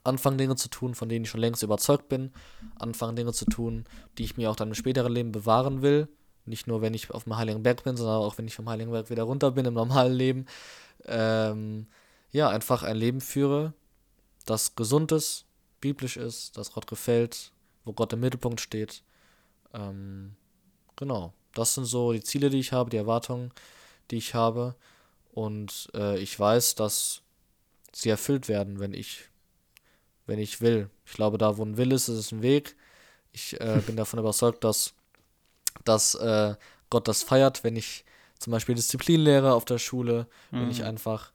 anfangen, Dinge zu tun, von denen ich schon längst überzeugt bin. Anfangen, Dinge zu tun, die ich mir auch dann im späteren Leben bewahren will. Nicht nur, wenn ich auf dem Heiligen Berg bin, sondern auch, wenn ich vom Heiligen Berg wieder runter bin im normalen Leben. Ähm, ja, einfach ein Leben führe, das gesund ist, biblisch ist, das Gott gefällt, wo Gott im Mittelpunkt steht. Ähm, genau, das sind so die Ziele, die ich habe, die Erwartungen, die ich habe. Und äh, ich weiß, dass sie erfüllt werden, wenn ich, wenn ich will. Ich glaube, da wo ein Will ist, ist es ein Weg. Ich äh, bin davon überzeugt, dass, dass äh, Gott das feiert, wenn ich zum Beispiel Disziplin lehre auf der Schule, mhm. wenn ich mhm. einfach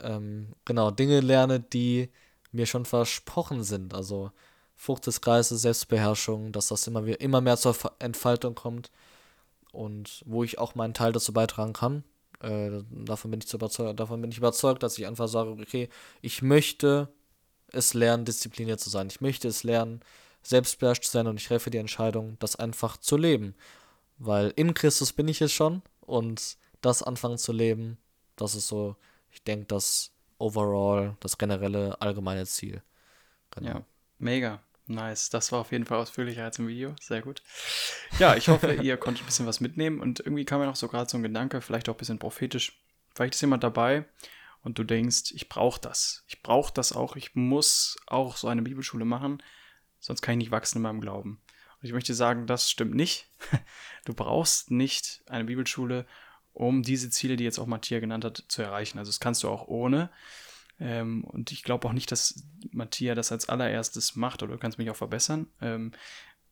ähm, genau Dinge lerne, die mir schon versprochen sind. Also Frucht des Geistes, Selbstbeherrschung, dass das immer, immer mehr zur Entfaltung kommt und wo ich auch meinen Teil dazu beitragen kann. Äh, davon, bin ich überzeugt, davon bin ich überzeugt, dass ich einfach sage, okay, ich möchte es lernen, diszipliniert zu sein. Ich möchte es lernen, selbstbeherrscht zu sein und ich treffe die Entscheidung, das einfach zu leben. Weil in Christus bin ich es schon und das anfangen zu leben, das ist so, ich denke, dass overall, das generelle allgemeine Ziel. Genau. Ja, mega. Nice, das war auf jeden Fall ausführlicher als im Video. Sehr gut. Ja, ich hoffe, ihr konntet ein bisschen was mitnehmen und irgendwie kam mir noch so gerade so ein Gedanke, vielleicht auch ein bisschen prophetisch. Vielleicht ist jemand dabei und du denkst, ich brauche das. Ich brauche das auch. Ich muss auch so eine Bibelschule machen, sonst kann ich nicht wachsen in meinem Glauben. Und ich möchte sagen, das stimmt nicht. Du brauchst nicht eine Bibelschule, um diese Ziele, die jetzt auch Matthias genannt hat, zu erreichen. Also das kannst du auch ohne. Ähm, und ich glaube auch nicht, dass Matthias das als allererstes macht, oder du kannst mich auch verbessern, ähm,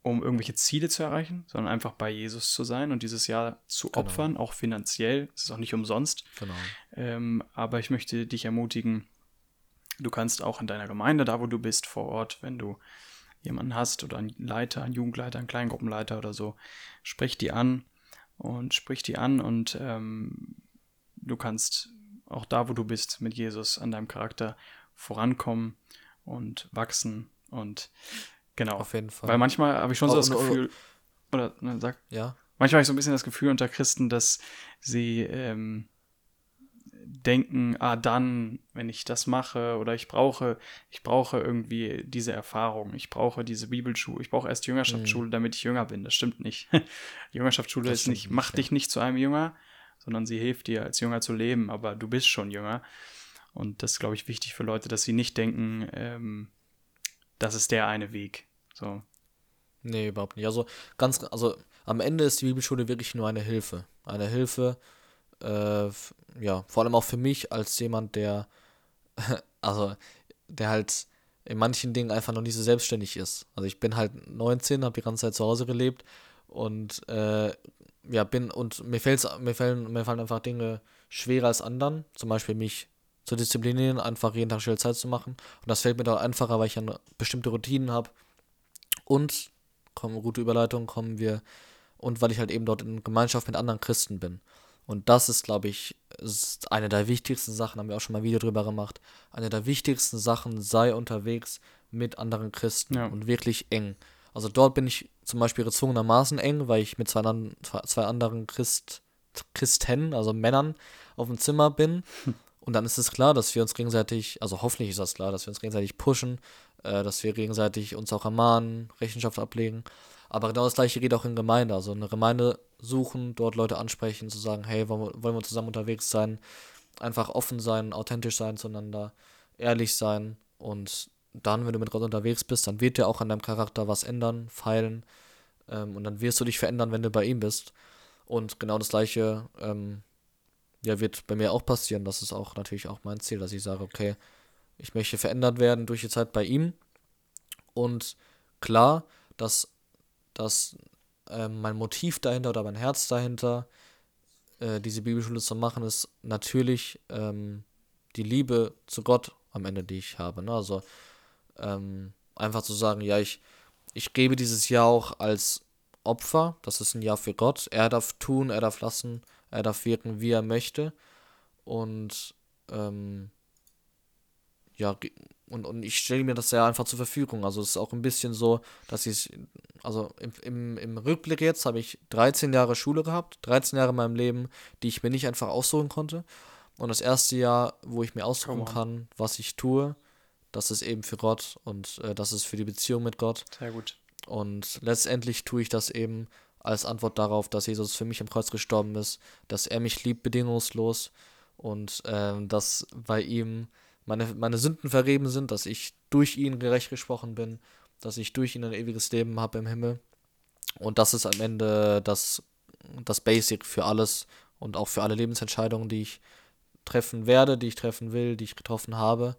um irgendwelche Ziele zu erreichen, sondern einfach bei Jesus zu sein und dieses Jahr zu genau. opfern, auch finanziell. Es ist auch nicht umsonst. Genau. Ähm, aber ich möchte dich ermutigen, du kannst auch in deiner Gemeinde, da wo du bist, vor Ort, wenn du jemanden hast oder einen Leiter, einen Jugendleiter, einen Kleingruppenleiter oder so, sprich die an und sprich die an und ähm, du kannst auch da, wo du bist, mit Jesus an deinem Charakter vorankommen und wachsen und genau. Auf jeden Fall. Weil manchmal habe ich schon so oh, das Gefühl, oder ne, sag. Ja. Manchmal habe ich so ein bisschen das Gefühl unter Christen, dass sie ähm, denken, ah, dann, wenn ich das mache, oder ich brauche, ich brauche irgendwie diese Erfahrung, ich brauche diese Bibelschule, ich brauche erst Jüngerschaftsschule, mhm. damit ich Jünger bin. Das stimmt nicht. Die Jüngerschaftsschule das ist nicht, macht ja. dich nicht zu einem Jünger, sondern sie hilft dir, als Jünger zu leben, aber du bist schon Jünger. Und das ist, glaube ich, wichtig für Leute, dass sie nicht denken, ähm, das ist der eine Weg. So. Nee, überhaupt nicht. Also ganz, also am Ende ist die Bibelschule wirklich nur eine Hilfe. Eine Hilfe, äh, ja, vor allem auch für mich als jemand, der, also, der halt in manchen Dingen einfach noch nicht so selbstständig ist. Also ich bin halt 19, habe die ganze Zeit zu Hause gelebt und äh, ja, bin und mir fällt's, mir fallen, mir fallen einfach Dinge schwerer als anderen. Zum Beispiel mich zu disziplinieren, einfach jeden Tag schnell Zeit zu machen. Und das fällt mir doch einfacher, weil ich ja bestimmte Routinen habe. Und, kommen gute Überleitung, kommen wir, und weil ich halt eben dort in Gemeinschaft mit anderen Christen bin. Und das ist, glaube ich, ist eine der wichtigsten Sachen, haben wir auch schon mal ein Video drüber gemacht. Eine der wichtigsten Sachen, sei unterwegs mit anderen Christen ja. und wirklich eng. Also dort bin ich zum Beispiel gezwungenermaßen eng, weil ich mit zwei, zwei anderen Christ, Christen, also Männern, auf dem Zimmer bin. Und dann ist es klar, dass wir uns gegenseitig, also hoffentlich ist das klar, dass wir uns gegenseitig pushen, äh, dass wir gegenseitig uns auch ermahnen, Rechenschaft ablegen. Aber genau das gleiche geht auch in Gemeinde. Also eine Gemeinde suchen, dort Leute ansprechen, zu sagen, hey, wollen wir, zusammen unterwegs sein, einfach offen sein, authentisch sein zueinander, ehrlich sein und dann, wenn du mit Gott unterwegs bist, dann wird dir auch an deinem Charakter was ändern, feilen. Ähm, und dann wirst du dich verändern, wenn du bei ihm bist. Und genau das gleiche ähm, ja, wird bei mir auch passieren. Das ist auch natürlich auch mein Ziel, dass ich sage, okay, ich möchte verändert werden durch die Zeit bei ihm. Und klar, dass, dass äh, mein Motiv dahinter oder mein Herz dahinter, äh, diese Bibelschule zu machen, ist natürlich ähm, die Liebe zu Gott am Ende, die ich habe. Ne? Also ähm, einfach zu sagen, ja, ich, ich gebe dieses Jahr auch als Opfer, das ist ein Jahr für Gott. Er darf tun, er darf lassen, er darf wirken, wie er möchte. Und ähm, ja, und, und ich stelle mir das ja einfach zur Verfügung. Also es ist auch ein bisschen so, dass ich, also im, im, im Rückblick jetzt habe ich 13 Jahre Schule gehabt, 13 Jahre in meinem Leben, die ich mir nicht einfach aussuchen konnte. Und das erste Jahr, wo ich mir aussuchen kann, was ich tue, das ist eben für Gott und äh, das ist für die Beziehung mit Gott. Sehr gut. Und letztendlich tue ich das eben als Antwort darauf, dass Jesus für mich am Kreuz gestorben ist, dass er mich liebt bedingungslos und äh, dass bei ihm meine, meine Sünden vergeben sind, dass ich durch ihn gerecht gesprochen bin, dass ich durch ihn ein ewiges Leben habe im Himmel. Und das ist am Ende das, das Basic für alles und auch für alle Lebensentscheidungen, die ich treffen werde, die ich treffen will, die ich getroffen habe.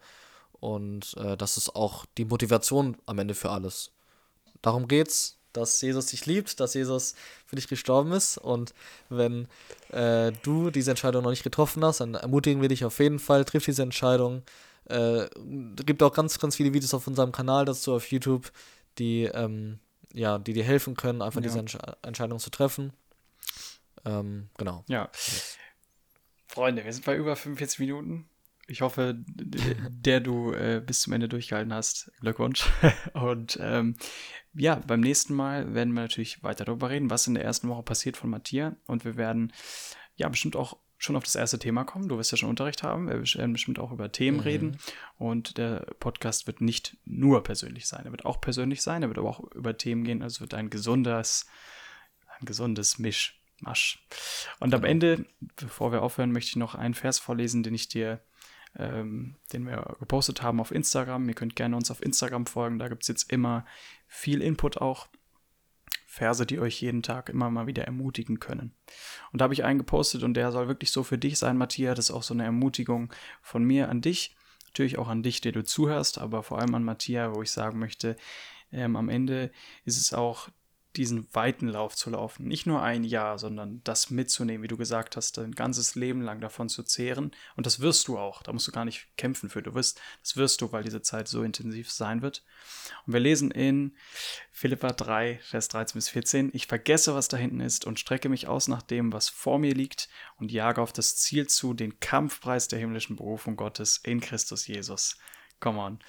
Und äh, das ist auch die Motivation am Ende für alles. Darum geht's, dass Jesus dich liebt, dass Jesus für dich gestorben ist. Und wenn äh, du diese Entscheidung noch nicht getroffen hast, dann ermutigen wir dich auf jeden Fall, triff diese Entscheidung. Äh, gibt auch ganz, ganz viele Videos auf unserem Kanal dazu auf YouTube, die, ähm, ja, die dir helfen können, einfach ja. diese Entsch Entscheidung zu treffen. Ähm, genau. Ja. Freunde, wir sind bei über 45 Minuten. Ich hoffe, der du äh, bis zum Ende durchgehalten hast. Glückwunsch. Und ähm, ja, beim nächsten Mal werden wir natürlich weiter darüber reden, was in der ersten Woche passiert von Matthias. Und wir werden ja bestimmt auch schon auf das erste Thema kommen. Du wirst ja schon Unterricht haben. Wir werden bestimmt auch über Themen mhm. reden. Und der Podcast wird nicht nur persönlich sein. Er wird auch persönlich sein. Er wird aber auch über Themen gehen. Also es wird ein gesundes, ein gesundes Misch. Masch. Und am genau. Ende, bevor wir aufhören, möchte ich noch einen Vers vorlesen, den ich dir, ähm, den wir gepostet haben auf Instagram. Ihr könnt gerne uns auf Instagram folgen. Da gibt es jetzt immer viel Input auch. Verse, die euch jeden Tag immer mal wieder ermutigen können. Und da habe ich einen gepostet und der soll wirklich so für dich sein, Matthias. Das ist auch so eine Ermutigung von mir an dich. Natürlich auch an dich, der du zuhörst, aber vor allem an Matthias, wo ich sagen möchte, ähm, am Ende ist es auch diesen weiten Lauf zu laufen. Nicht nur ein Jahr, sondern das mitzunehmen, wie du gesagt hast, dein ganzes Leben lang davon zu zehren. Und das wirst du auch. Da musst du gar nicht kämpfen für. Du wirst, das wirst du, weil diese Zeit so intensiv sein wird. Und wir lesen in Philippa 3, Vers 13 bis 14. Ich vergesse, was da hinten ist und strecke mich aus nach dem, was vor mir liegt und jage auf das Ziel zu, den Kampfpreis der himmlischen Berufung Gottes in Christus Jesus. Come on.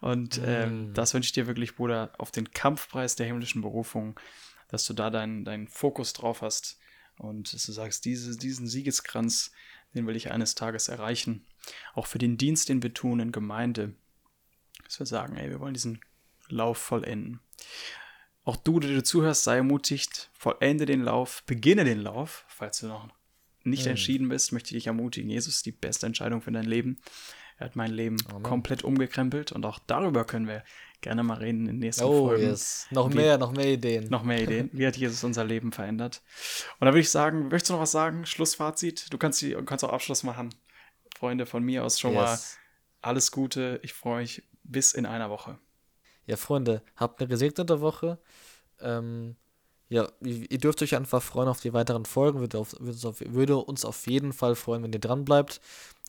Und ähm, mm. das wünsche ich dir wirklich, Bruder, auf den Kampfpreis der himmlischen Berufung, dass du da deinen dein Fokus drauf hast und dass du sagst, diese, diesen Siegeskranz, den will ich eines Tages erreichen. Auch für den Dienst, den wir tun in Gemeinde. Dass wir sagen, ey, wir wollen diesen Lauf vollenden. Auch du, der du zuhörst, sei ermutigt, vollende den Lauf, beginne den Lauf, falls du noch nicht mm. entschieden bist, möchte ich dich ermutigen. Jesus ist die beste Entscheidung für dein Leben. Er hat mein Leben Amen. komplett umgekrempelt und auch darüber können wir gerne mal reden in den nächsten oh, Folgen. Yes. Noch Wie, mehr, noch mehr Ideen. Noch mehr Ideen. Wie hat Jesus unser Leben verändert? Und da würde ich sagen, möchtest du noch was sagen? Schlussfazit? Du kannst, die, kannst auch Abschluss machen. Freunde, von mir aus schon yes. mal alles Gute. Ich freue mich bis in einer Woche. Ja, Freunde, habt eine gesegnete Woche. Ähm, ja, ihr dürft euch einfach freuen auf die weiteren Folgen. Würde, auf, würde, uns, auf, würde uns auf jeden Fall freuen, wenn ihr dran bleibt.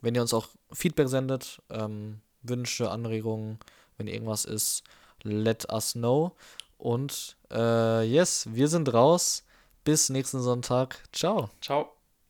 Wenn ihr uns auch Feedback sendet, ähm, Wünsche, Anregungen, wenn irgendwas ist, let us know. Und äh, yes, wir sind raus. Bis nächsten Sonntag. Ciao. Ciao.